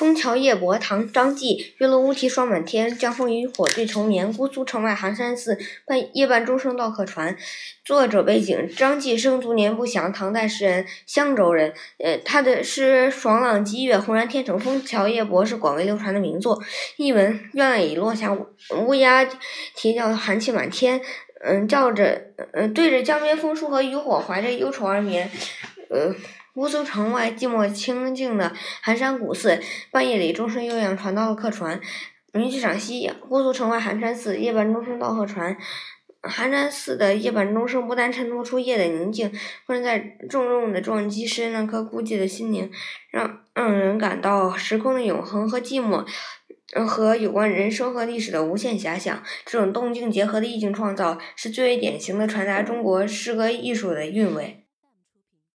枫桥夜泊唐·张继，月落乌啼霜满天，江枫渔火对愁眠。姑苏城外寒山寺，半夜半钟声到客船。作者背景：张继生卒年不详，唐代诗人，襄州人。呃，他的诗爽朗激越，浑然天成。枫桥夜泊是广为流传的名作。译文：月亮已落下，乌鸦啼叫，寒气满天。嗯，叫着，嗯，对着江边枫树和渔火，怀着忧愁而眠。呃。姑苏城外寂寞清静的寒山古寺，半夜里钟声悠扬，传到了客船。名句赏析：姑苏城外寒山寺，夜半钟声到客船。寒山寺的夜半钟声不但衬托出夜的宁静，更在重重的撞击失那颗孤寂的心灵，让让人感到时空的永恒和寂寞，和有关人生和历史的无限遐想。这种动静结合的意境创造，是最为典型的传达中国诗歌艺术的韵味。